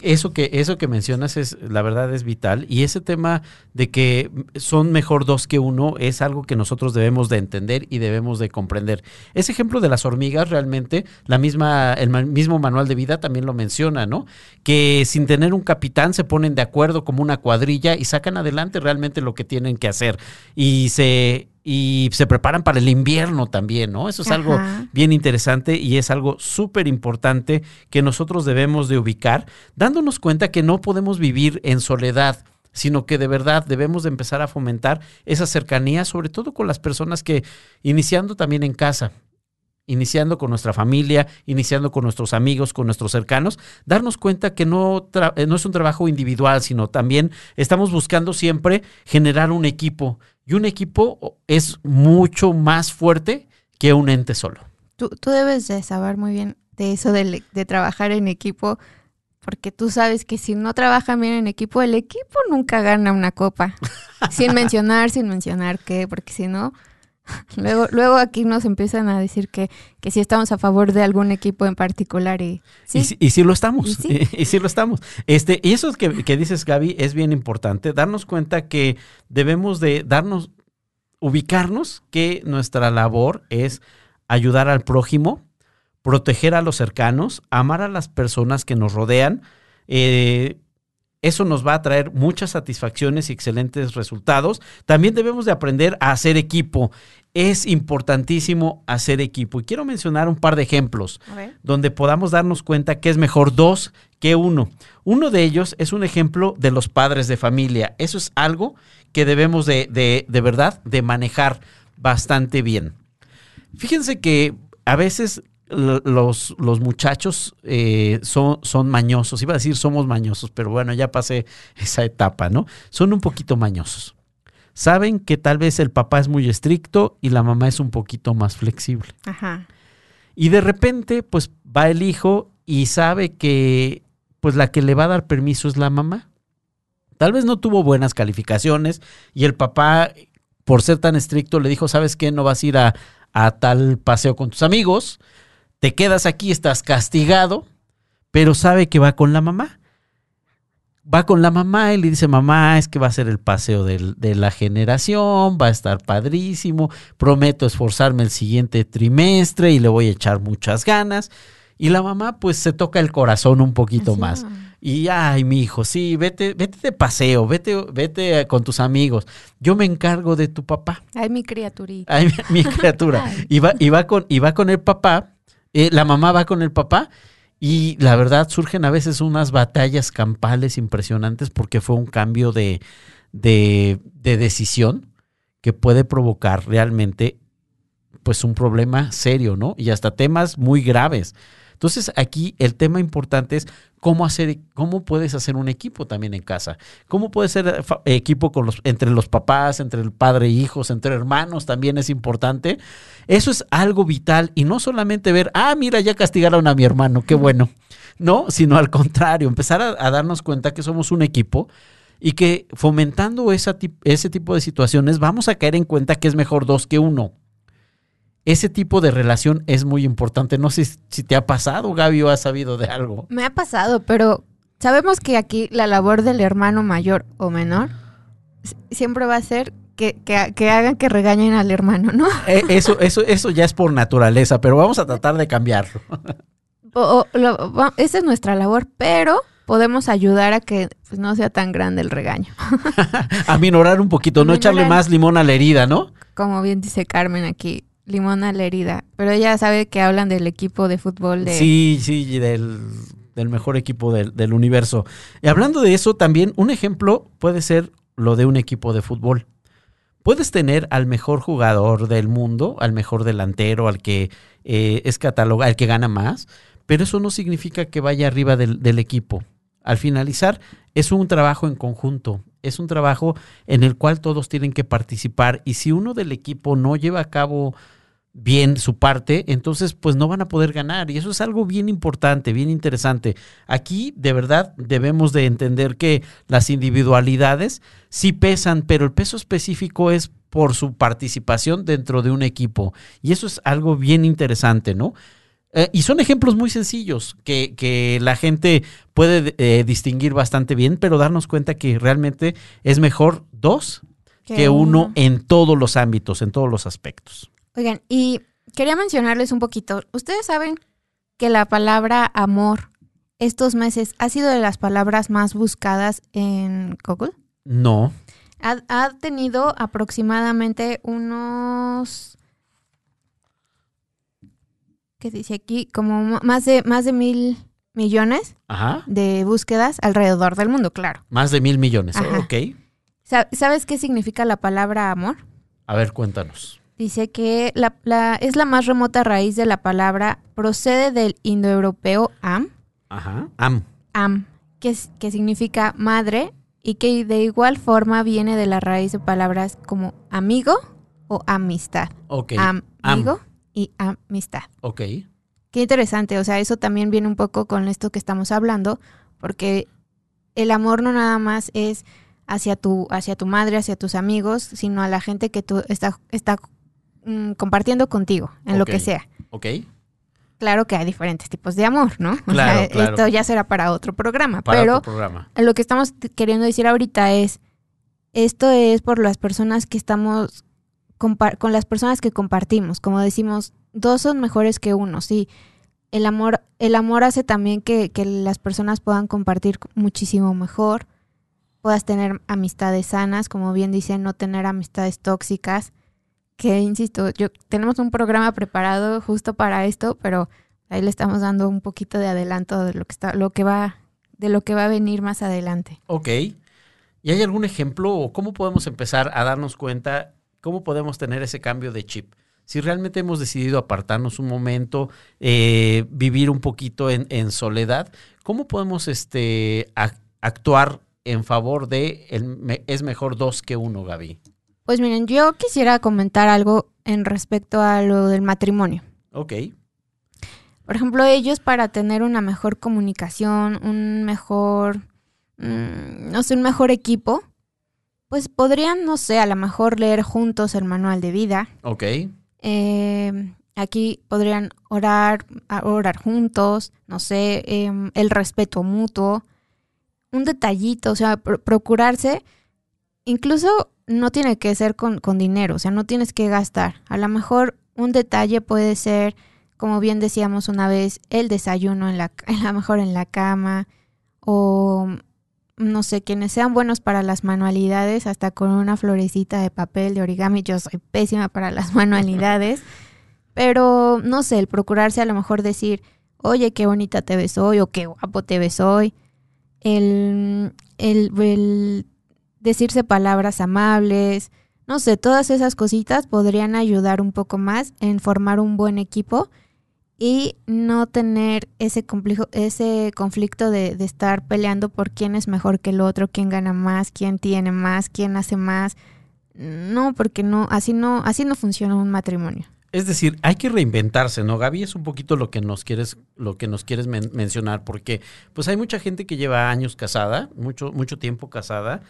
Eso que, eso que mencionas es, la verdad, es vital. Y ese tema de que son mejor dos que uno es algo que nosotros debemos de entender y debemos de comprender. Ese ejemplo de las hormigas, realmente, la misma, el mismo manual de vida también lo menciona, ¿no? Que sin tener un capitán se ponen de acuerdo como una cuadrilla y sacan adelante realmente lo que tienen que hacer. Y se y se preparan para el invierno también, ¿no? Eso es algo bien interesante y es algo súper importante que nosotros debemos de ubicar, dándonos cuenta que no podemos vivir en soledad sino que de verdad debemos de empezar a fomentar esa cercanía, sobre todo con las personas que, iniciando también en casa, iniciando con nuestra familia, iniciando con nuestros amigos, con nuestros cercanos, darnos cuenta que no, eh, no es un trabajo individual, sino también estamos buscando siempre generar un equipo, y un equipo es mucho más fuerte que un ente solo. Tú, tú debes de saber muy bien de eso de, de, trabajar en equipo, porque tú sabes que si no trabajan bien en equipo, el equipo nunca gana una copa. sin mencionar, sin mencionar qué, porque si no, Luego, luego aquí nos empiezan a decir que, que sí estamos a favor de algún equipo en particular y sí, y, sí lo estamos, y sí? lo estamos. Este, y eso que, que dices, Gaby, es bien importante, darnos cuenta que debemos de darnos, ubicarnos que nuestra labor es ayudar al prójimo, proteger a los cercanos, amar a las personas que nos rodean, eh, eso nos va a traer muchas satisfacciones y excelentes resultados. También debemos de aprender a hacer equipo. Es importantísimo hacer equipo. Y quiero mencionar un par de ejemplos donde podamos darnos cuenta que es mejor dos que uno. Uno de ellos es un ejemplo de los padres de familia. Eso es algo que debemos de, de, de verdad de manejar bastante bien. Fíjense que a veces los, los muchachos eh, son, son mañosos. Iba a decir somos mañosos, pero bueno, ya pasé esa etapa, ¿no? Son un poquito mañosos. Saben que tal vez el papá es muy estricto y la mamá es un poquito más flexible. Ajá. Y de repente, pues va el hijo y sabe que pues la que le va a dar permiso es la mamá. Tal vez no tuvo buenas calificaciones y el papá, por ser tan estricto, le dijo, ¿sabes qué? No vas a ir a, a tal paseo con tus amigos te quedas aquí, estás castigado, pero sabe que va con la mamá. Va con la mamá y le dice, mamá, es que va a ser el paseo de la generación, va a estar padrísimo, prometo esforzarme el siguiente trimestre y le voy a echar muchas ganas. Y la mamá pues se toca el corazón un poquito más. Y ay, mi hijo, sí, vete, vete de paseo, vete, vete con tus amigos. Yo me encargo de tu papá. Ay, mi criaturita. Ay, mi, criatura. Y va, y va con, y va con el papá eh, la mamá va con el papá y la verdad surgen a veces unas batallas campales impresionantes porque fue un cambio de, de, de decisión que puede provocar realmente pues un problema serio, ¿no? Y hasta temas muy graves. Entonces aquí el tema importante es cómo hacer, cómo puedes hacer un equipo también en casa. ¿Cómo puede ser equipo con los, entre los papás, entre el padre e hijos, entre hermanos también es importante. Eso es algo vital y no solamente ver, ah, mira, ya castigaron a mi hermano, qué bueno. No, sino al contrario, empezar a, darnos cuenta que somos un equipo y que fomentando esa, ese tipo de situaciones vamos a caer en cuenta que es mejor dos que uno ese tipo de relación es muy importante. No sé si te ha pasado, Gaby, o has sabido de algo. Me ha pasado, pero sabemos que aquí la labor del hermano mayor o menor siempre va a ser que, que, hagan que regañen al hermano, ¿no? Eh, eso, eso, eso ya es por naturaleza, pero vamos a tratar de cambiarlo. esa es nuestra labor, pero podemos ayudar a que pues, no sea tan grande el regaño. a minorar un poquito, no echarle más limón a la herida, ¿no? Como bien dice Carmen aquí, limón a la herida. Pero ella sabe que hablan del equipo de fútbol de... Sí, sí, del, del mejor equipo del, del universo. Y hablando de eso, también un ejemplo puede ser lo de un equipo de fútbol. Puedes tener al mejor jugador del mundo, al mejor delantero, al que eh, es catalogado, al que gana más, pero eso no significa que vaya arriba del, del equipo. Al finalizar, es un trabajo en conjunto, es un trabajo en el cual todos tienen que participar y si uno del equipo no lleva a cabo bien su parte, entonces pues no van a poder ganar. Y eso es algo bien importante, bien interesante. Aquí de verdad debemos de entender que las individualidades sí pesan, pero el peso específico es por su participación dentro de un equipo. Y eso es algo bien interesante, ¿no? Eh, y son ejemplos muy sencillos que, que la gente puede eh, distinguir bastante bien, pero darnos cuenta que realmente es mejor dos que, que uno. uno en todos los ámbitos, en todos los aspectos. Oigan, y quería mencionarles un poquito. ¿Ustedes saben que la palabra amor estos meses ha sido de las palabras más buscadas en Google? No. Ha, ha tenido aproximadamente unos... ¿Qué dice aquí? Como más de, más de mil millones Ajá. de búsquedas alrededor del mundo, claro. Más de mil millones. Ajá. Ok. Sa- ¿Sabes qué significa la palabra amor? A ver, cuéntanos. Dice que la, la- es la más remota raíz de la palabra, procede del indoeuropeo am, Ajá. Am. am, que, que significa madre y que de igual forma viene de la raíz de palabras como amigo o amistad. Ok. Amigo y amistad. Ok. Qué interesante, o sea, eso también viene un poco con esto que estamos hablando, porque el amor no nada más es hacia tu, hacia tu madre, hacia tus amigos, sino a la gente que tú está, está mm, compartiendo contigo, en lo que sea. Ok. Claro que hay diferentes tipos de amor, ¿no? O Claro, sea, claro. esto ya será para otro programa, Para pero otro programa. lo que estamos queriendo decir ahorita es, esto es por las personas que estamos, con las personas que compartimos, como decimos, dos son mejores que uno, sí. El amor, el amor hace también que, que las personas puedan compartir muchísimo mejor, puedas tener amistades sanas, como bien dicen, no tener amistades tóxicas, que insisto, yo tenemos un programa preparado justo para esto, pero ahí le estamos dando un poquito de adelanto de lo que está, lo que va, de lo que va a venir más adelante. Ok. ¿Y hay algún ejemplo o cómo podemos empezar a darnos cuenta, cómo podemos tener ese cambio de chip? Si realmente hemos decidido apartarnos un momento, eh, vivir un poquito en, en soledad, ¿cómo podemos este, ac- actuar en favor de el es mejor dos que uno, Gaby? Pues miren, yo quisiera comentar algo en respecto a lo del matrimonio. Ok. Por ejemplo, ellos para tener una mejor comunicación, un mejor, mm, no sé, un mejor equipo, pues podrían, no sé, a lo mejor leer juntos el manual de vida. Ok. Eh, aquí podrían orar, orar juntos, no sé, em, el respeto mutuo, un detallito, o sea, pro- procurarse, incluso no tiene que ser con, con dinero, o sea, no tienes que gastar. A lo mejor un detalle puede ser, como bien decíamos una vez, el desayuno en la, a lo mejor en la cama, o no sé, quienes sean buenos para las manualidades, hasta con una florecita de papel de origami. Yo soy pésima para las manualidades, pero no sé, el procurarse a lo mejor decir, oye, qué bonita te ves hoy, o qué guapo te ves hoy. El, el, el decirse palabras amables, no sé, todas esas cositas podrían ayudar un poco más en formar un buen equipo y no tener ese, complejo, ese conflicto de, de estar peleando por quién es mejor que el otro, quién gana más, quién tiene más, quién hace más. No, porque no, así no, así no funciona un matrimonio. Es decir, hay que reinventarse, ¿no, Gaby? Es un poquito lo que nos quieres, lo que nos quieres men- mencionar, porque pues hay mucha gente que lleva años casada, mucho, mucho tiempo casada,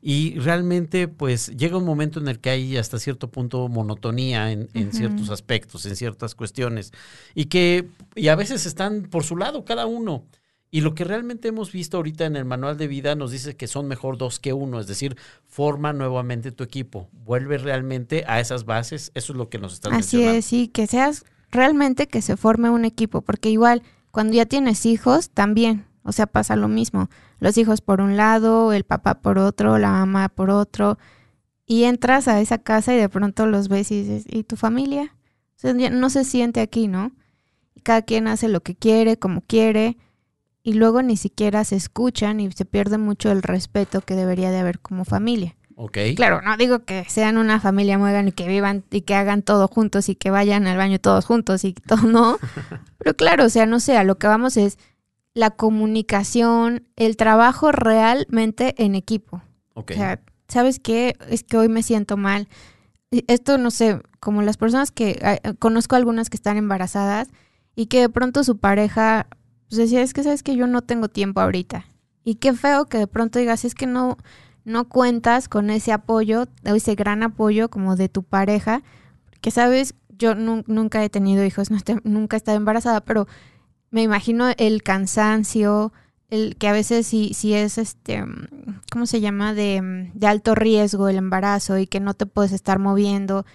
y realmente pues llega un momento en el que hay hasta cierto punto monotonía en, ciertos aspectos, en ciertas cuestiones, y que, y a veces están por su lado cada uno. Y lo que realmente hemos visto ahorita en el manual de vida nos dice que son mejor dos que uno, es decir, forma nuevamente tu equipo, vuelve realmente a esas bases, eso es lo que nos están Así mencionando. es, sí, que seas realmente que se forme un equipo, porque igual cuando ya tienes hijos también, o sea, pasa lo mismo. Los hijos por un lado, el papá por otro, la mamá por otro, y entras a esa casa y de pronto los ves y dices, ¿y tu familia? no se siente aquí, ¿no? Cada quien hace lo que quiere, como quiere, y luego ni siquiera se escuchan y se pierde mucho el respeto que debería de haber como familia. Ok. Claro, no digo que sean una familia muegan y que vivan y que hagan todo juntos y que vayan al baño todos juntos y todo, no. Pero claro, o sea, no sé, a lo que vamos es la comunicación, el trabajo realmente en equipo. Ok. O sea, ¿sabes qué? Es que hoy me siento mal. Esto, no sé, como las personas que conozco algunas que están embarazadas y que de pronto su pareja pues decía, es que sabes que yo no tengo tiempo ahorita. Y qué feo que de pronto digas, es que no, no cuentas con ese apoyo, ese gran apoyo como de tu pareja, que sabes, yo nunca he tenido hijos, no nunca he estado embarazada, pero me imagino el cansancio, el que a veces si, si es este, ¿cómo se llama? De, de alto riesgo el embarazo y que no te puedes estar moviendo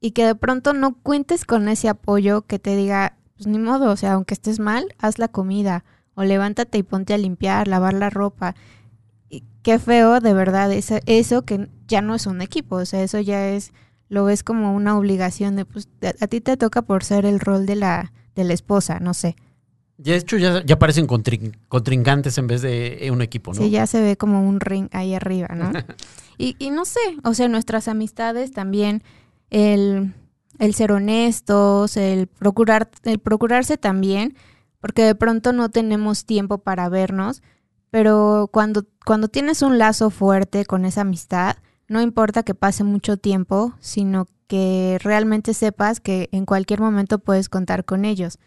y que de pronto no cuentes con ese apoyo que te diga, pues ni modo, o sea, aunque estés mal, haz la comida o levántate y ponte a limpiar, lavar la ropa qué feo, de verdad, eso, eso que ya no es un equipo, o sea, eso ya es, lo ves como una obligación de, pues, a, ti te toca por ser el rol de la, de la esposa, no sé. Ya, de hecho, ya, ya parecen contrincantes en vez de un equipo, ¿no? Sí, ya se ve como un ring ahí arriba, ¿no? y, y no sé, o sea, nuestras amistades también, el, el ser honestos, el procurar, el procurarse también, porque de pronto no tenemos tiempo para vernos, pero cuando, cuando tienes un lazo fuerte con esa amistad, no importa que pase mucho tiempo, sino que realmente sepas que en cualquier momento puedes contar con ellos.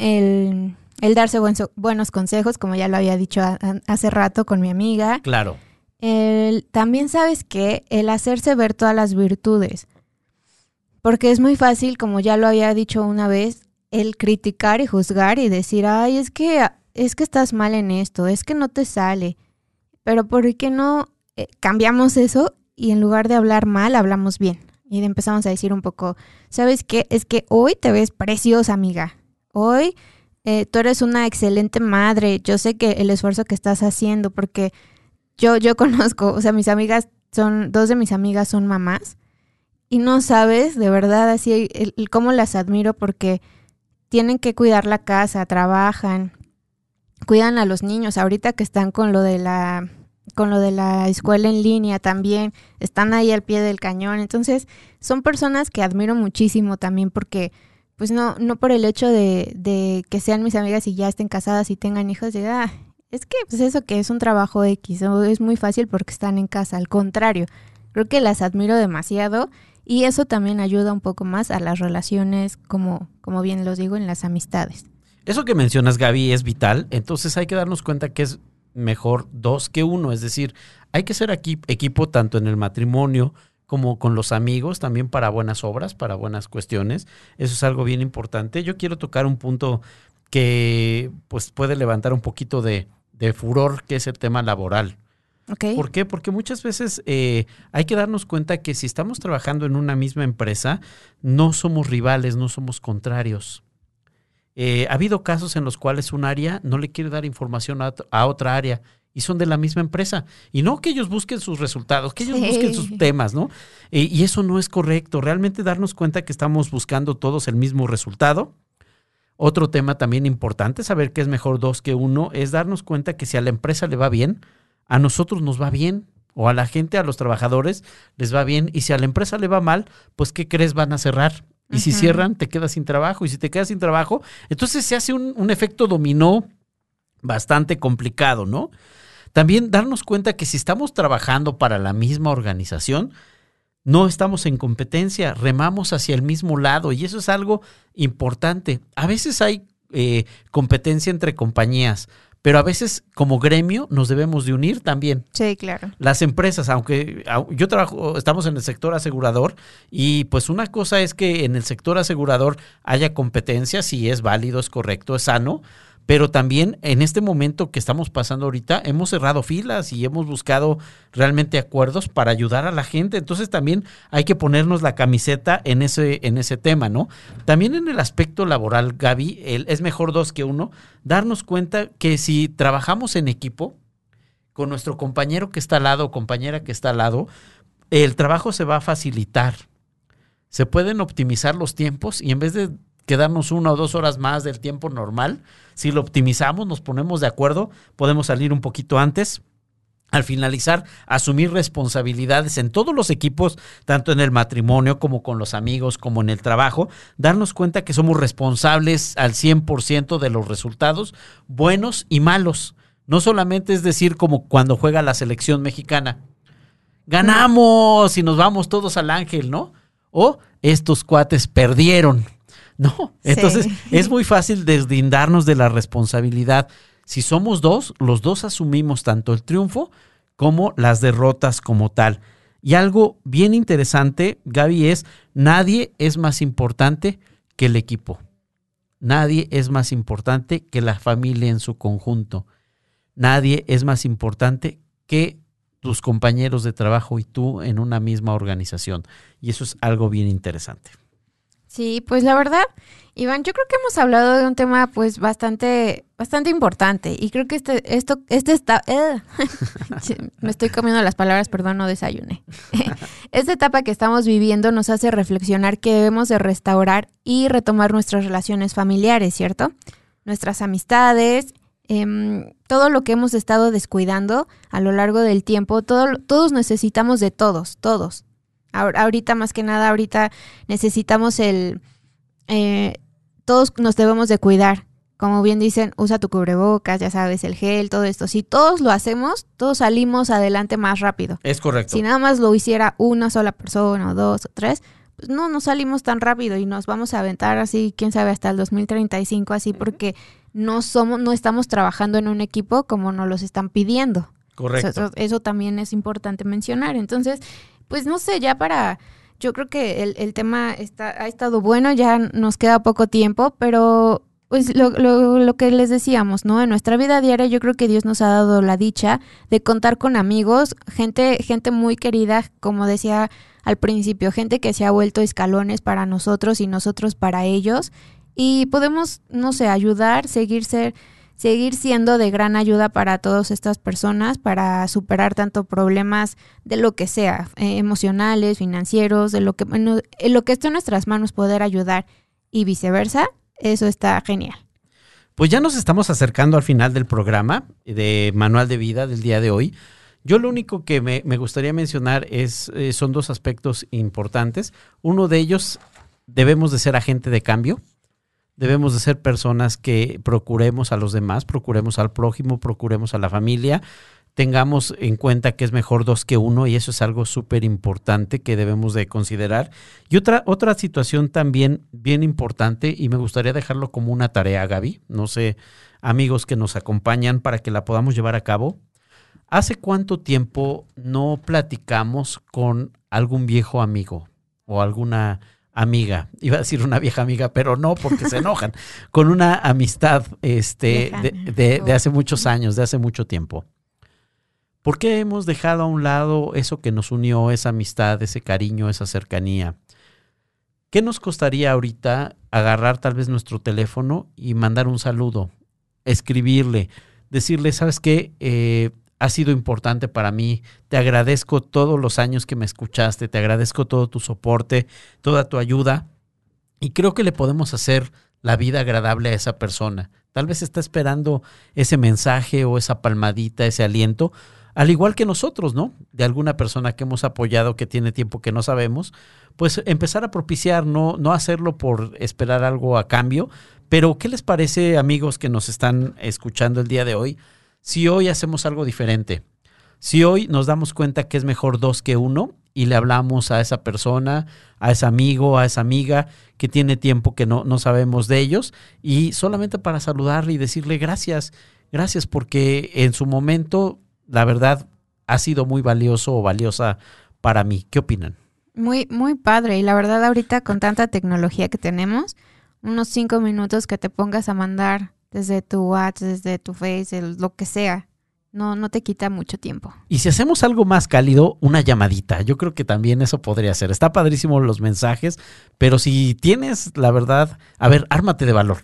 El, el darse buenos consejos, como ya lo había dicho hace rato con mi amiga. Claro. El, también sabes que el hacerse ver todas las virtudes. Porque es muy fácil, como ya lo había dicho una vez, el criticar y juzgar y decir, ay, es que es que estás mal en esto, es que no te sale. Pero ¿por qué no eh, cambiamos eso y en lugar de hablar mal, hablamos bien? Y empezamos a decir un poco, ¿sabes qué? Es que hoy te ves preciosa, amiga. Hoy eh, tú eres una excelente madre. Yo sé que el esfuerzo que estás haciendo, porque yo, yo conozco, o sea, mis amigas son, dos de mis amigas son mamás. Y no sabes, de verdad, así, cómo las admiro porque tienen que cuidar la casa, trabajan, cuidan a los niños. Ahorita que están con lo de la con lo de la escuela en línea también, están ahí al pie del cañón. Entonces, son personas que admiro muchísimo también porque, pues no, no por el hecho de, de que sean mis amigas y ya estén casadas y tengan hijos, de, ah, es que pues eso que es un trabajo X, es muy fácil porque están en casa. Al contrario, creo que las admiro demasiado y eso también ayuda un poco más a las relaciones, como, como bien los digo, en las amistades. Eso que mencionas, Gaby, es vital. Entonces hay que darnos cuenta que es mejor dos que uno. Es decir, hay que ser aquí, equipo tanto en el matrimonio como con los amigos, también para buenas obras, para buenas cuestiones. Eso es algo bien importante. Yo quiero tocar un punto que pues puede levantar un poquito de, furor, que es el tema laboral. ¿Por qué? Porque muchas veces eh, hay que darnos cuenta que si estamos trabajando en una misma empresa, no somos rivales, no somos contrarios. Eh, ha habido casos en los cuales un área no le quiere dar información a, otra área y son de la misma empresa. Y no que ellos busquen sus resultados, que ellos busquen sus temas, ¿no? Y eso no es correcto. Realmente darnos cuenta que estamos buscando todos el mismo resultado. Otro tema también importante, saber que es mejor dos que uno, es darnos cuenta que si a la empresa le va bien, a nosotros nos va bien. O a la gente, a los trabajadores, les va bien. Y si a la empresa le va mal, pues ¿qué crees? Van a cerrar. Y si cierran, te quedas sin trabajo. Y si te quedas sin trabajo, entonces se hace un, efecto dominó bastante complicado, ¿no? También darnos cuenta que si estamos trabajando para la misma organización, no estamos en competencia, remamos hacia el mismo lado y eso es algo importante. A veces hay eh, competencia entre compañías, pero a veces como gremio nos debemos de unir también. Sí, claro. Las empresas, aunque yo trabajo, estamos en el sector asegurador y pues una cosa es que en el sector asegurador haya competencia, si es válido, es correcto, es sano, pero también en este momento que estamos pasando ahorita hemos cerrado filas y hemos buscado realmente acuerdos para ayudar a la gente. Entonces también hay que ponernos la camiseta en ese, en ese tema, ¿no? También en el aspecto laboral, Gaby, es mejor dos que uno, darnos cuenta que si trabajamos en equipo con nuestro compañero que está al lado compañera que está al lado, el trabajo se va a facilitar se pueden optimizar los tiempos y en vez de quedarnos una o dos horas más del tiempo normal, si lo optimizamos, nos ponemos de acuerdo, podemos salir un poquito antes, al finalizar, asumir responsabilidades en todos los equipos, tanto en el matrimonio como con los amigos, como en el trabajo, darnos cuenta que somos responsables al 100% de los resultados, buenos y malos. No solamente es decir como cuando juega la selección mexicana, ganamos y nos vamos todos al ángel, ¿no? O estos cuates perdieron. No, entonces es muy fácil deslindarnos de la responsabilidad si somos dos, los dos asumimos tanto el triunfo como las derrotas como tal. Y algo bien interesante, Gaby, es nadie es más importante que el equipo. Nadie es más importante que la familia en su conjunto. Nadie es más importante que tus compañeros de trabajo y tú en una misma organización. Y eso es algo bien interesante. Sí, pues la verdad, Iván, yo creo que hemos hablado de un tema pues bastante, bastante importante. Y creo que este, esto, este está. Me estoy comiendo las palabras, perdón, no desayuné. Esta etapa que estamos viviendo nos hace reflexionar que debemos de restaurar y retomar nuestras relaciones familiares, ¿cierto? Nuestras amistades, em, todo lo que hemos estado descuidando a lo largo del tiempo, todo, todos necesitamos de todos, todos ahorita más que nada, ahorita necesitamos el... Eh, todos nos debemos de cuidar. Como bien dicen, usa tu cubrebocas, ya sabes, el gel, todo esto. Si todos lo hacemos, todos salimos adelante más rápido. Es correcto. Si nada más lo hiciera una sola persona o dos o tres, pues no, no salimos tan rápido y nos vamos a aventar así, quién sabe, hasta el 2035 así, porque no somos, no estamos trabajando en un equipo como nos los están pidiendo. Correcto. eso, también es importante mencionar. Entonces, pues no sé, ya para... Yo creo que el, tema está, ha estado bueno, ya nos queda poco tiempo, pero pues lo, lo, lo, que les decíamos, ¿no? En nuestra vida diaria yo creo que Dios nos ha dado la dicha de contar con amigos, gente, gente muy querida, como decía al principio, gente que se ha vuelto escalones para nosotros y nosotros para ellos. Y podemos, no sé, ayudar, seguir ser seguir siendo de gran ayuda para todas estas personas para superar tanto problemas de lo que sea, eh, emocionales, financieros, de lo que, en lo que esté en nuestras manos poder ayudar y viceversa, eso está genial. Pues ya nos estamos acercando al final del programa de Manual de Vida del día de hoy. Yo lo único que me, gustaría mencionar es, eh, son dos aspectos importantes. Uno de ellos, debemos de ser agente de cambio debemos de ser personas que procuremos a los demás, procuremos al prójimo, procuremos a la familia, tengamos en cuenta que es mejor dos que uno y eso es algo súper importante que debemos de considerar. Y otra, otra situación también bien importante y me gustaría dejarlo como una tarea, Gaby, no sé, amigos que nos acompañan para que la podamos llevar a cabo. ¿Hace cuánto tiempo no platicamos con algún viejo amigo o alguna amiga, iba a decir una vieja amiga, pero no porque se enojan, con una amistad este, de, de, hace muchos años, de hace mucho tiempo. ¿Por qué hemos dejado a un lado eso que nos unió, esa amistad, ese cariño, esa cercanía? ¿Qué nos costaría ahorita agarrar tal vez nuestro teléfono y mandar un saludo, escribirle, decirle, ¿sabes qué? Eh, ha sido importante para mí. Te agradezco todos los años que me escuchaste, te agradezco todo tu soporte, toda tu ayuda. Y creo que le podemos hacer la vida agradable a esa persona. Tal vez está esperando ese mensaje o esa palmadita, ese aliento, al igual que nosotros, ¿no? De alguna persona que hemos apoyado que tiene tiempo que no sabemos, pues empezar a propiciar, no, no hacerlo por esperar algo a cambio. Pero, ¿qué les parece, amigos que nos están escuchando el día de hoy? Si hoy hacemos algo diferente, si hoy nos damos cuenta que es mejor dos que uno y le hablamos a esa persona, a ese amigo, a esa amiga que tiene tiempo que no, no sabemos de ellos y solamente para saludarle y decirle gracias, gracias porque en su momento, la verdad, ha sido muy valioso o valiosa para mí. ¿Qué opinan? Muy, muy padre. Y la verdad, ahorita con tanta tecnología que tenemos, unos cinco minutos que te pongas a mandar desde tu WhatsApp, desde tu Face, lo que sea. No, no te quita mucho tiempo. Y si hacemos algo más cálido, una llamadita. Yo creo que también eso podría ser. Está padrísimo los mensajes, pero si tienes, la verdad, a ver, ármate de valor.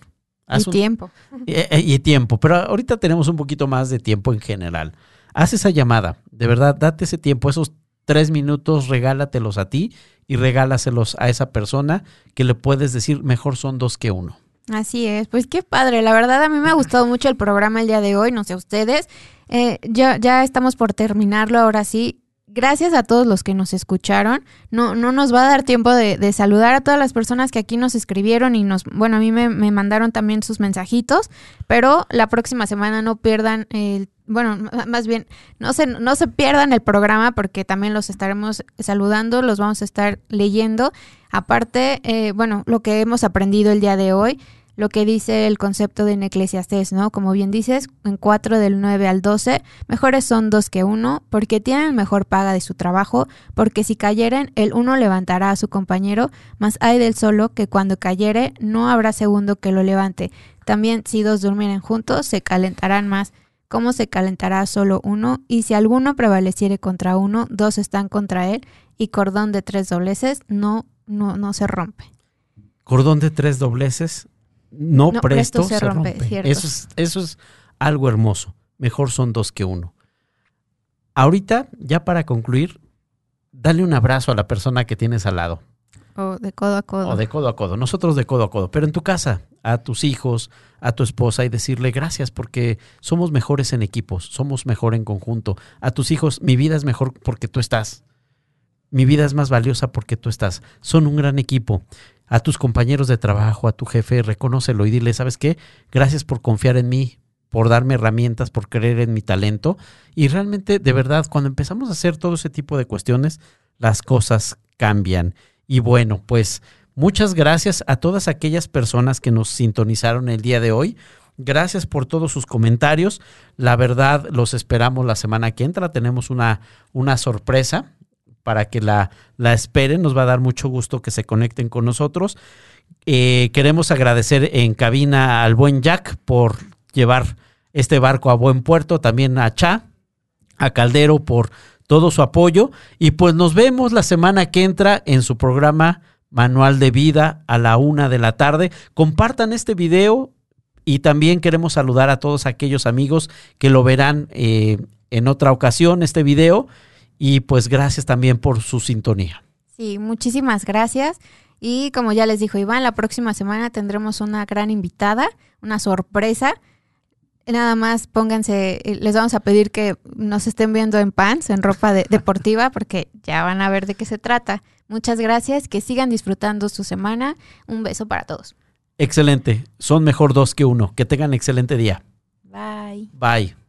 y tiempo. Eh, eh, y, tiempo, pero ahorita tenemos un poquito más de tiempo en general. Haz esa llamada, de verdad, date ese tiempo, esos tres minutos, regálatelos a ti y regálaselos a esa persona que le puedes decir mejor son dos que uno. Así es, pues qué padre, la verdad a mí me ha gustado mucho el programa el día de hoy, no sé ustedes, eh, ya, ya estamos por terminarlo ahora sí, gracias a todos los que nos escucharon. No, no nos va a dar tiempo de, saludar a todas las personas que aquí nos escribieron y nos, bueno, a mí me, mandaron también sus mensajitos, pero la próxima semana no pierdan el, bueno, más bien, no se, no se pierdan el programa porque también los estaremos saludando, los vamos a estar leyendo. Aparte, eh, bueno, lo que hemos aprendido el día de hoy lo que dice el concepto de Eclesiastés, ¿no? Como bien dices, en 4 del 9 al 12, mejores son dos que uno, porque tienen mejor paga de su trabajo, porque si cayeren, el uno levantará a su compañero, mas hay del solo que cuando cayere no habrá segundo que lo levante. También si dos durmieren juntos, se calentarán más. ¿Cómo se calentará solo uno? Y si alguno prevaleciere contra uno, dos están contra él, y cordón de tres dobleces no, no, no se rompe. Cordón de tres dobleces no, presto, se, rompe. Eso, es, eso es algo hermoso. Mejor son dos que uno. Ahorita, ya para concluir, dale un abrazo a la persona que tienes al lado. O de codo a codo. O de codo a codo. Nosotros de codo a codo. Pero en tu casa, a tus hijos, a tu esposa y decirle gracias porque somos mejores en equipos, somos mejor en conjunto. A tus hijos, mi vida es mejor porque tú estás. Mi vida es más valiosa porque tú estás. Son un gran equipo a tus compañeros de trabajo, a tu jefe, reconócelo y dile, ¿sabes qué? Gracias por confiar en mí, por darme herramientas, por creer en mi talento. Y realmente, de verdad, cuando empezamos a hacer todo ese tipo de cuestiones, las cosas cambian. Y bueno, pues muchas gracias a todas aquellas personas que nos sintonizaron el día de hoy. Gracias por todos sus comentarios. La verdad, los esperamos la semana que entra. Tenemos una, una sorpresa para que la, la esperen. Nos va a dar mucho gusto que se conecten con nosotros. Eh, queremos agradecer en cabina al buen Jack por llevar este barco a buen puerto, también a Cha, a Caldero por todo su apoyo y pues nos vemos la semana que entra en su programa Manual de Vida a la una de la tarde. Compartan este video y también queremos saludar a todos aquellos amigos que lo verán eh, en otra ocasión, este video y pues gracias también por su sintonía. Sí, muchísimas gracias. Y como ya les dijo Iván, la próxima semana tendremos una gran invitada, una sorpresa. Nada más pónganse, eh, les vamos a pedir que nos estén viendo en pants, en ropa deportiva, porque ya van a ver de qué se trata. Muchas gracias, que sigan disfrutando su semana. Un beso para todos. Excelente, son mejor dos que uno. Que tengan excelente día. Bye. Bye.